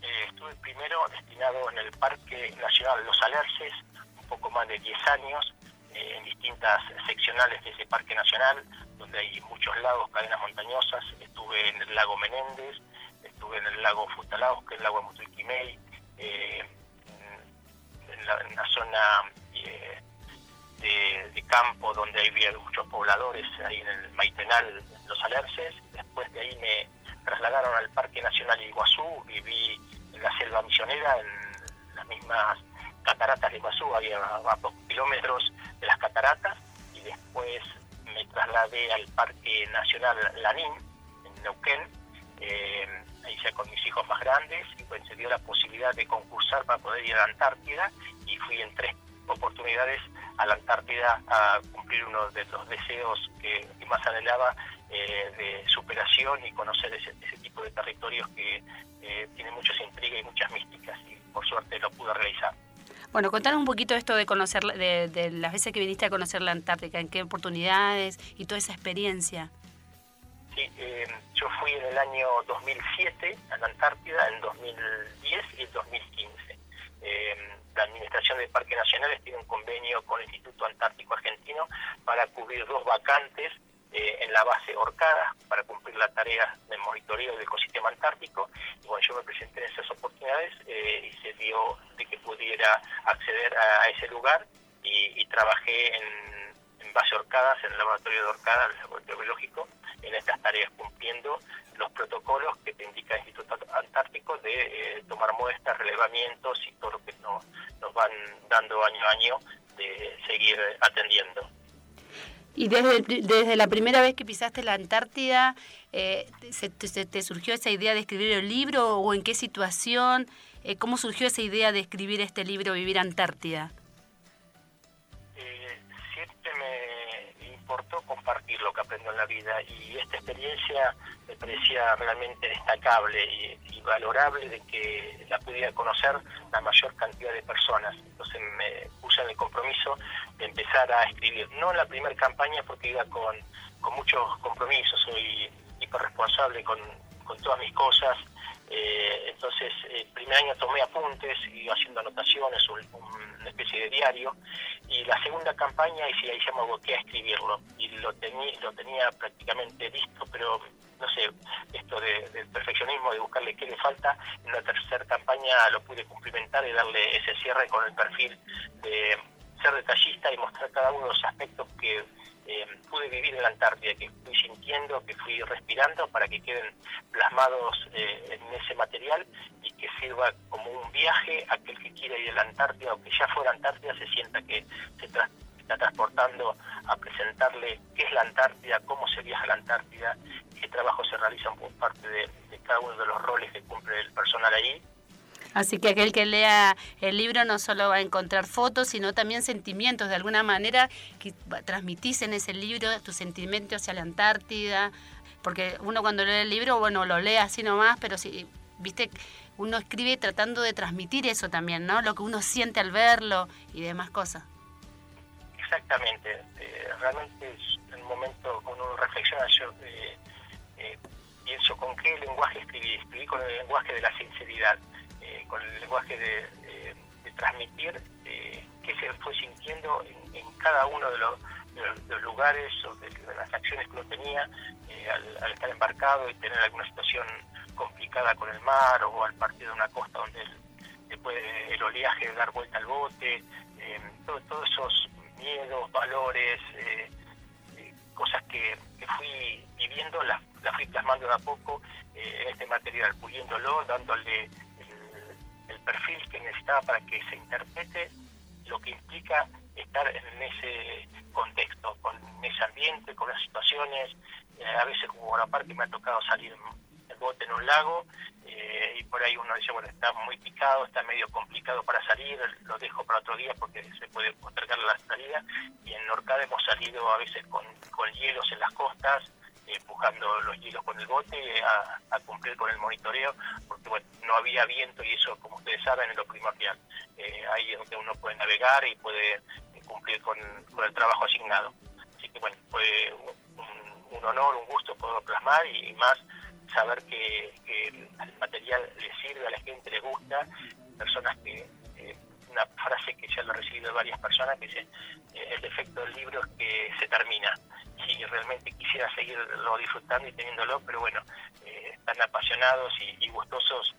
Eh, estuve primero destinado en el Parque Nacional Los Alerces, un poco más de 10 años, eh, en distintas seccionales de ese Parque Nacional, donde hay muchos lagos, cadenas montañosas. Estuve en el lago Menéndez, estuve en el lago Futalaos, que es el lago de Mutilquimey, eh, en, la, zona eh, de, campo donde había muchos pobladores, ahí en el Maitenal, Los Alerces. Después de ahí me trasladaron al Parque Nacional Iguazú, viví en la selva misionera, en las mismas cataratas de Iguazú, había a pocos kilómetros de las cataratas, y después me trasladé al Parque Nacional Lanín, en Neuquén, eh, ahí ya con mis hijos más grandes, y pues se dio la posibilidad de concursar para poder ir a la Antártida, y fui en tres oportunidades a la Antártida a cumplir uno de los deseos que, más anhelaba eh, de superación y conocer ese, tipo de territorios que eh, tienen muchas intrigas y muchas místicas, y por suerte lo pude realizar. Bueno, contanos un poquito esto de conocer, de, las veces que viniste a conocer la Antártica, en qué oportunidades y toda esa experiencia. Sí, eh, fui en el año 2007 a la Antártida, en 2010 y en 2015. Eh, la Administración de Parques Nacionales tiene un convenio con el Instituto Antártico Argentino para cubrir dos vacantes eh, en la base Orcada para cumplir la tarea de monitoreo del ecosistema antártico. Y bueno, yo me presenté en esas oportunidades eh, y se dio de que pudiera acceder a, ese lugar y, trabajé en, en, base Orcadas, en el laboratorio de Orcada, el laboratorio biológico, en estas tareas cumpliendo los protocolos que te indica el Instituto Antártico de eh, tomar muestras, relevamientos y todo lo que nos, van dando año a año de seguir atendiendo. Y desde, desde la primera vez que pisaste la Antártida, eh, se, te, surgió esa idea de escribir el libro o en qué situación? Eh, ¿Cómo surgió esa idea de escribir este libro, Vivir Antártida? Compartir lo que aprendo en la vida y esta experiencia me parecía realmente destacable y, valorable de que la pudiera conocer la mayor cantidad de personas. Entonces me puse en el compromiso empezar a escribir. No en la primera campaña porque iba con, con muchos compromisos, soy hiperresponsable con, con todas mis cosas. Eh, entonces, el primer año tomé apuntes, iba haciendo anotaciones, una especie de diario. Y la segunda campaña, y si ahí ya me aboqué a escribirlo. Y lo, tenía lo tenía prácticamente listo, pero no sé, esto del perfeccionismo, de buscarle qué le falta, en la tercera campaña lo pude cumplimentar y darle ese cierre con el perfil de ser detallista y mostrar cada uno de los aspectos que eh, pude vivir en la Antártida, que fui sintiendo, que fui respirando para que queden plasmados eh, en ese material y que sirva como un viaje a aquel que quiera ir a la Antártida o que ya fuera a la Antártida se sienta que se está transportando a presentarle qué es la Antártida, cómo se viaja a la Antártida, qué trabajos se realizan por parte de, de cada uno de los roles que cumple el personal allí Así que aquel que lea el libro no solo va a encontrar fotos, sino también sentimientos. De alguna manera que transmitís en ese libro tus sentimientos hacia la Antártida. Porque uno cuando lee el libro, bueno, lo lee así nomás, pero si viste, uno escribe tratando de transmitir eso también, ¿no? Lo que uno siente al verlo y demás cosas. Exactamente. Eh, realmente es el momento cuando uno reflexiona, yo eh, eh, pienso con qué lenguaje escribí. Escribí con el lenguaje de la sinceridad, con el lenguaje de, transmitir qué se fue sintiendo en, cada uno de los, lugares o de, las acciones que uno tenía al, estar embarcado y tener alguna situación complicada con el mar o al partir de una costa donde el, puede el oleaje dar vuelta al bote, todos esos miedos, valores, eh, eh, cosas que, fui viviendo, las, fui plasmando de a poco eh, en este material, puliéndolo, dándole perfil que necesitaba para que se interprete lo que implica estar en ese contexto, con ese ambiente, con las situaciones. a veces como parque me ha tocado salir en bote en un lago eh, y por ahí uno dice, bueno, está muy picado, está medio complicado para salir, lo dejo para otro día porque se puede postergar la salida. Y en Norcada hemos salido a veces con, hielos en las costas, empujando los hielos con el bote a, cumplir con el monitoreo, porque bueno, no había viento y eso, como ustedes saben, es lo primordial. Eh, ahí es donde uno puede navegar y puede cumplir con, el trabajo asignado. Así que bueno, fue un, honor, un gusto poder plasmar y más saber que, el material le sirve a la gente, le gusta, personas que, eh, una frase que ya lo he recibido de varias personas, que dice, eh, el defecto del libro es que se termina. Y realmente quisiera seguirlo disfrutando y teniéndolo, pero bueno, eh, están apasionados y, gustosos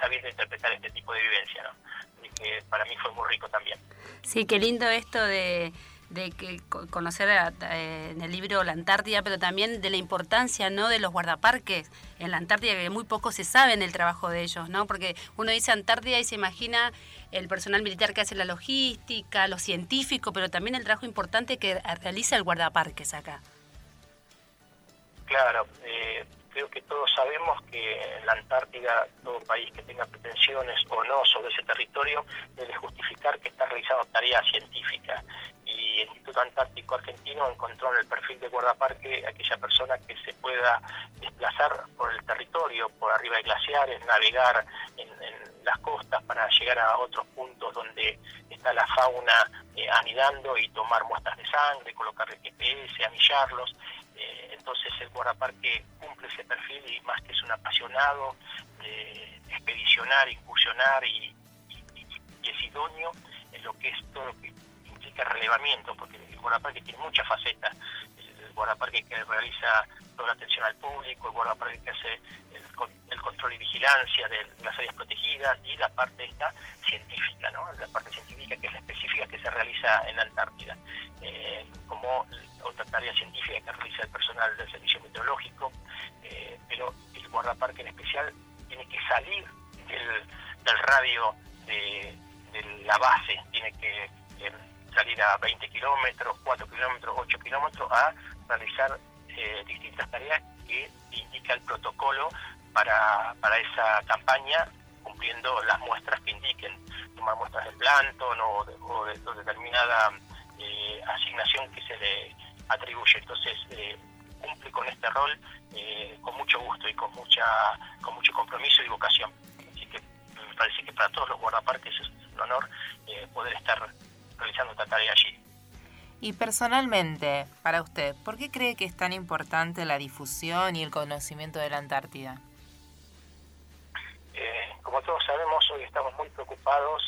sabiendo interpretar este tipo de vivencia, ¿no? Así que para mí fue muy rico también. Sí, qué lindo esto de de que conocer eh, en el libro la Antártida, pero también de la importancia ¿no? de los guardaparques en la Antártida, que muy poco se sabe en el trabajo de ellos, ¿no? porque uno dice Antártida y se imagina el personal militar que hace la logística, lo científico, pero también el trabajo importante que realiza el guardaparques acá. Claro, eh, creo que todos sabemos que en la Antártida todo país que tenga pretensiones o no sobre ese territorio debe justificar que está realizando tareas científicas y el Instituto Antártico Argentino encontró en el perfil de guardaparque aquella persona que se pueda desplazar por el territorio, por arriba de glaciares, navegar en, las costas para llegar a otros puntos donde está la fauna eh, anidando y tomar muestras de sangre, colocar el GPS, anillarlos. Eh, entonces el guardaparque cumple ese perfil y más que es un apasionado de expedicionar, incursionar y, y es idóneo en lo que es todo lo que relevamiento, porque el guardaparque tiene muchas facetas. El guardaparque que realiza toda la atención al público, el guardaparque que hace el, control y vigilancia de las áreas protegidas y la parte esta científica, ¿no? la parte científica que es la específica que se realiza en la Antártida, eh, como otra tarea científica que realiza el personal del servicio meteorológico, eh, pero el guardaparque en especial tiene que salir del, radio de, la base, tiene que salir a 20 kilómetros, 4 kilómetros, 8 kilómetros, a realizar eh, distintas tareas que indica el protocolo para, para esa campaña, cumpliendo las muestras que indiquen, tomar muestras de plantón o de, determinada eh, asignación que se le atribuye. Entonces, eh, cumple con este rol con mucho gusto y con mucha con mucho compromiso y vocación. Así que me parece que para todos los guardaparques es un honor poder estar realizando esta tarea allí. Y personalmente, para usted, ¿por qué cree que es tan importante la difusión y el conocimiento de la Antártida? Eh, como todos sabemos, hoy estamos muy preocupados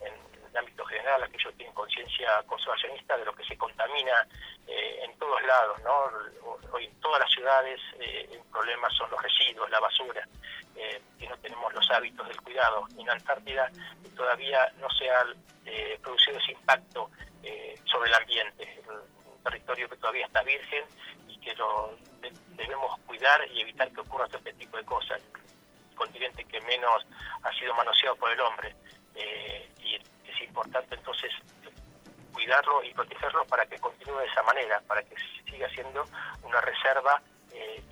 en el ámbito general, aquellos que tienen conciencia conservacionista de lo que se contamina eh, en todos lados. ¿no? Hoy en todas las ciudades eh, el problema son los residuos, la basura, que no tenemos los hábitos del cuidado. En Antártida todavía no se ha eh, producido ese impacto eh, sobre el ambiente, un territorio que todavía está virgen y que lo debemos cuidar y evitar que ocurra este tipo de cosas. El continente que menos ha sido manoseado por el hombre eh, y es importante entonces cuidarlo y protegerlo para que continúe de esa manera, para que siga siendo una reserva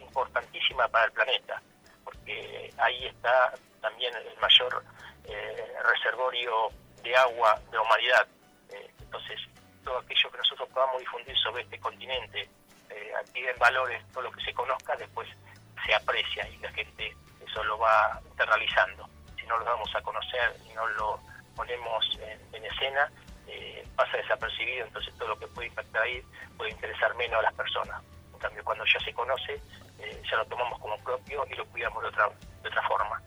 importantísima para el planeta, porque ahí está también el mayor reservorio de agua de humanidad. Eh, entonces, todo aquello que nosotros podamos difundir sobre este continente, eh, en valores, todo lo que se conozca, después se aprecia y la gente eso lo va internalizando. Si no lo damos a conocer y no lo ponemos en, escena, eh, pasa desapercibido, entonces todo lo que puede impactar ahí puede interesar menos a las personas. En cambio, cuando ya se conoce, eh, ya lo tomamos como propio y lo cuidamos de otra, de otra forma.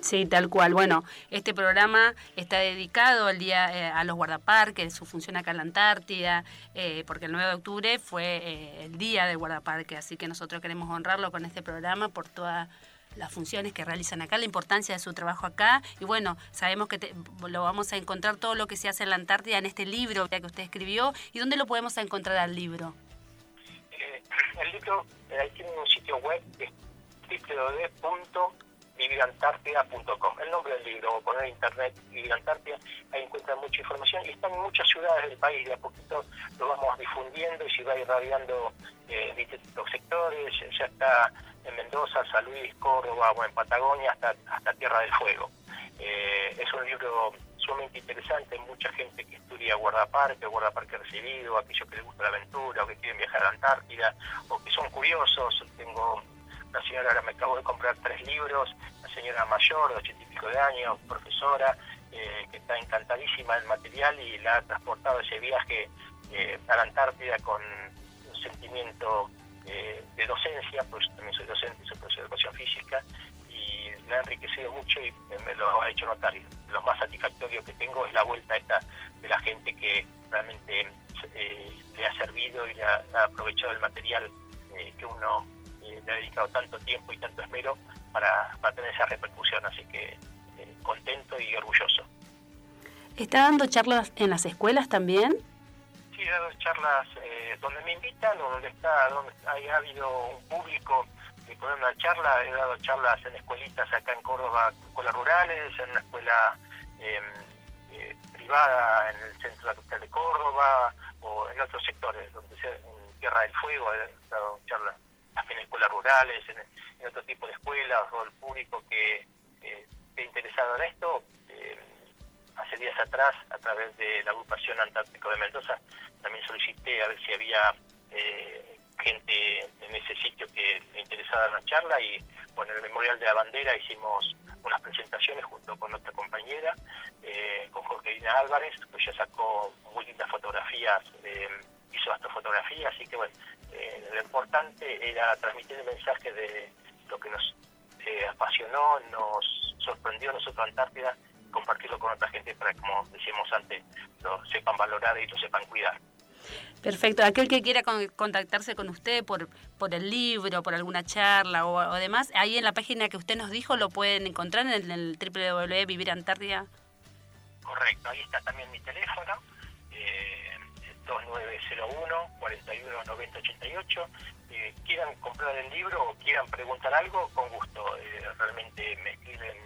Sí, tal cual. Bueno, este programa está dedicado al día eh, a los guardaparques, su función acá en la Antártida, eh, porque el 9 de octubre fue el día del guardaparque, así que nosotros queremos honrarlo con este programa por todas las funciones que realizan acá, la importancia de su trabajo acá. Y bueno, sabemos que lo vamos a encontrar todo lo que se hace en la Antártida en este libro que usted escribió. ¿Y dónde lo podemos encontrar al libro? El libro tiene un sitio web que es. El nombre del libro, o poner internet Vivir Antártida, ahí encuentran mucha información y están en muchas ciudades del país, de a poquito lo vamos difundiendo y se va irradiando eh, distintos sectores, ya está en Mendoza, San Luis, Córdoba, o en Patagonia, hasta, hasta Tierra del Fuego. Eh, es un libro sumamente interesante, mucha gente que estudia guardaparque, guardaparque recibido, aquellos que les gusta la aventura, o que quieren viajar a la Antártida, o que son curiosos, tengo la señora ahora me acabo de comprar tres libros, la señora mayor, de ochenta y pico de años, profesora, eh, que está encantadísima del material y la ha transportado ese viaje eh, a la Antártida con un sentimiento eh, de docencia, pues también soy docente, soy profesor de educación física, me ha enriquecido mucho y me lo ha hecho notar. Lo más satisfactorio que tengo es la vuelta esta de la gente que realmente le ha servido y le ha, ha aprovechado el material que uno le ha dedicado tanto tiempo y tanto esmero para, tener esa repercusión, así que eh, contento y orgulloso. ¿Está dando charlas en las escuelas también? Sí, he dado charlas eh, donde me invitan o donde está, donde ha habido un público que puede una charla, he dado charlas en escuelitas acá en Córdoba, escuelas rurales, en una escuela em, eh, privada en el centro de de Córdoba o en otros sectores, donde sea en Tierra del Fuego, he dado charlas en escuelas rurales, en, otro tipo de escuelas, o el público que esté interesado en esto. Eh, hace días atrás, a través de la agrupación Antártico de Mendoza, también solicité a ver si había eh, gente en ese sitio que interesada en la charla y bueno, en el Memorial de la Bandera hicimos unas presentaciones junto con otra compañera, eh, con Jorgelina Álvarez, que ya sacó muy lindas fotografías, hizo astrofotografía, así que bueno, eh, lo importante era transmitir el mensaje de lo que nos eh, apasionó, nos sorprendió a nosotros Antártida, compartirlo con otra gente para como decíamos antes, lo sepan valorar y lo sepan cuidar. Perfecto. Aquel que quiera contactarse con usted por, por el libro, por alguna charla o, demás, ahí en la página que usted nos dijo lo pueden encontrar en el, www.vivirantártida. Correcto, ahí está también mi teléfono. Eh, 2901 41 90 88 quieran comprar el libro o quieran preguntar algo, con gusto. Eh, realmente me escriben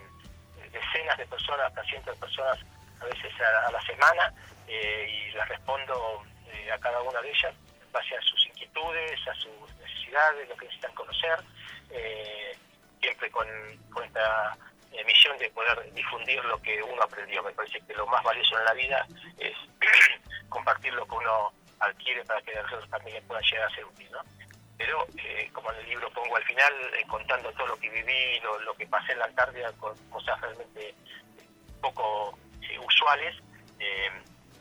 eh, decenas de personas, hasta cientos de personas a veces a, la semana eh, y les respondo a cada una de ellas en base a sus inquietudes, a sus necesidades, lo que necesitan conocer, siempre con, con esta misión de poder difundir lo que uno aprendió. Me parece que lo más valioso en la vida es compartir lo que uno adquiere para que otros también puedan llegar a ser útil, ¿no? Pero, eh, como en el libro pongo al final, eh, contando todo lo que viví, lo, lo, que pasé en la Antártida, con cosas realmente poco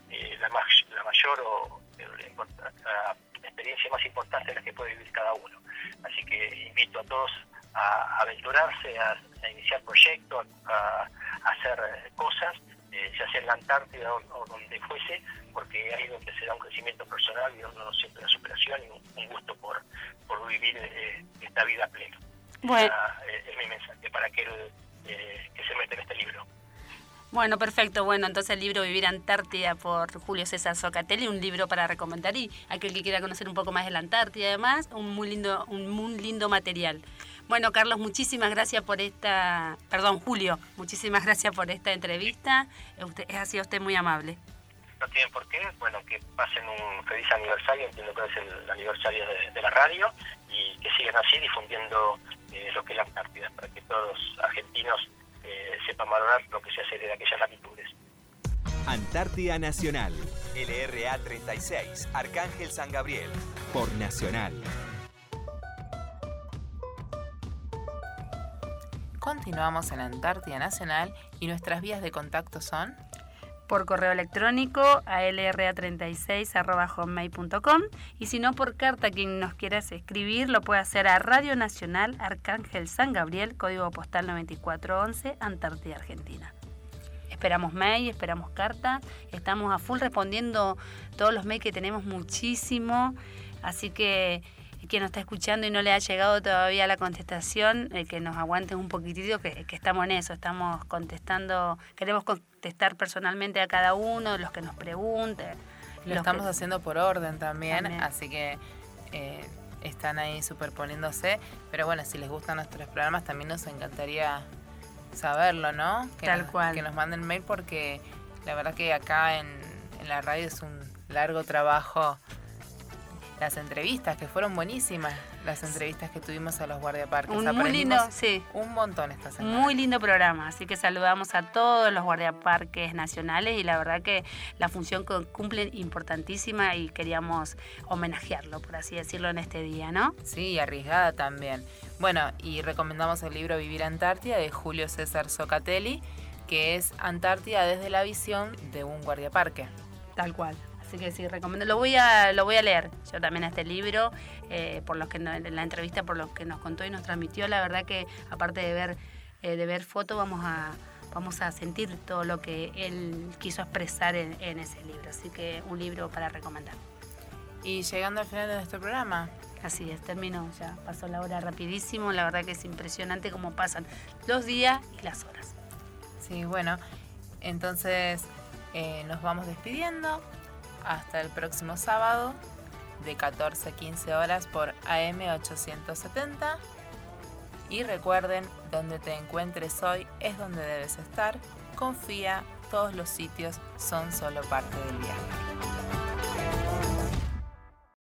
eh, la, la, mayor o la, experiencia más importante es la que puede vivir cada uno. Así que invito a todos a aventurarse, a, iniciar proyectos, a, a hacer cosas eh, ya sea en la Antártida o, donde fuese, porque ahí donde se da un crecimiento personal y uno siente una superación y un, gusto por, por vivir eh, esta vida plena. Bueno. Eh, es mi mensaje para aquel que se mete en este libro. Bueno, perfecto. Bueno, entonces el libro Vivir Antártida por Julio César Socatelli, un libro para recomendar y aquel que quiera conocer un poco más de la Antártida, además, un muy lindo, un muy lindo material. Bueno, Carlos, muchísimas gracias por esta, perdón, Julio, muchísimas gracias por esta entrevista. Usted, ha sido usted muy amable. No tienen por qué, bueno, que pasen un feliz aniversario, entiendo que es el aniversario de, la radio, y que sigan así difundiendo eh, lo que es la Antártida, para que todos los argentinos eh, sepan valorar lo que se hace de aquellas latitudes. Antártida Nacional, LRA 36, Arcángel San Gabriel, por Nacional. Continuamos en Antártida Nacional y nuestras vías de contacto son por correo electrónico a lra36.com y si no por carta quien nos quiera escribir lo puede hacer a Radio Nacional Arcángel San Gabriel, código postal 9411, Antártida, Argentina. Esperamos mail, esperamos carta, estamos a full respondiendo todos los mails que tenemos muchísimo, así que quien nos está escuchando y no le ha llegado todavía la contestación, eh, que nos aguante un poquitito, que, estamos en eso, estamos contestando, queremos contestar personalmente a cada uno, los que nos pregunten. Lo estamos haciendo por orden también, así que eh, están ahí superponiéndose. Pero bueno, si les gustan nuestros programas, también nos encantaría saberlo, ¿no? Que Tal cual. Que nos manden mail porque la verdad que acá en, en la radio es un largo trabajo las entrevistas, que fueron buenísimas, las entrevistas que tuvimos a los guardiaparques. Un, muy lindo, sí. Un montón esta semana. Muy lindo programa, así que saludamos a todos los guardiaparques nacionales y la verdad que la función cumple importantísima y queríamos homenajearlo, por así decirlo, en este día, ¿no? Sí, arriesgada también. Bueno, y recomendamos el libro Vivir Antártida de Julio César Socatelli, que es Antártida desde la visión de un guardiaparque. Tal cual. Así que sí, recomiendo. Lo voy a, lo voy a leer yo también a este libro, eh, por los que en la entrevista, por lo que nos contó y nos transmitió. La verdad que aparte de ver, eh, de ver fotos, vamos a, vamos a sentir todo lo que él quiso expresar en, ese libro. Así que un libro para recomendar. Y llegando al final de nuestro programa. Así es, terminó ya. Pasó la hora rapidísimo. La verdad que es impresionante cómo pasan los días y las horas. Sí, bueno. Entonces eh, nos vamos despidiendo hasta el próximo sábado de 14 a 15 horas por AM870. Y recuerden, donde te encuentres hoy es donde debes estar. Confía, todos los sitios son solo parte del viaje.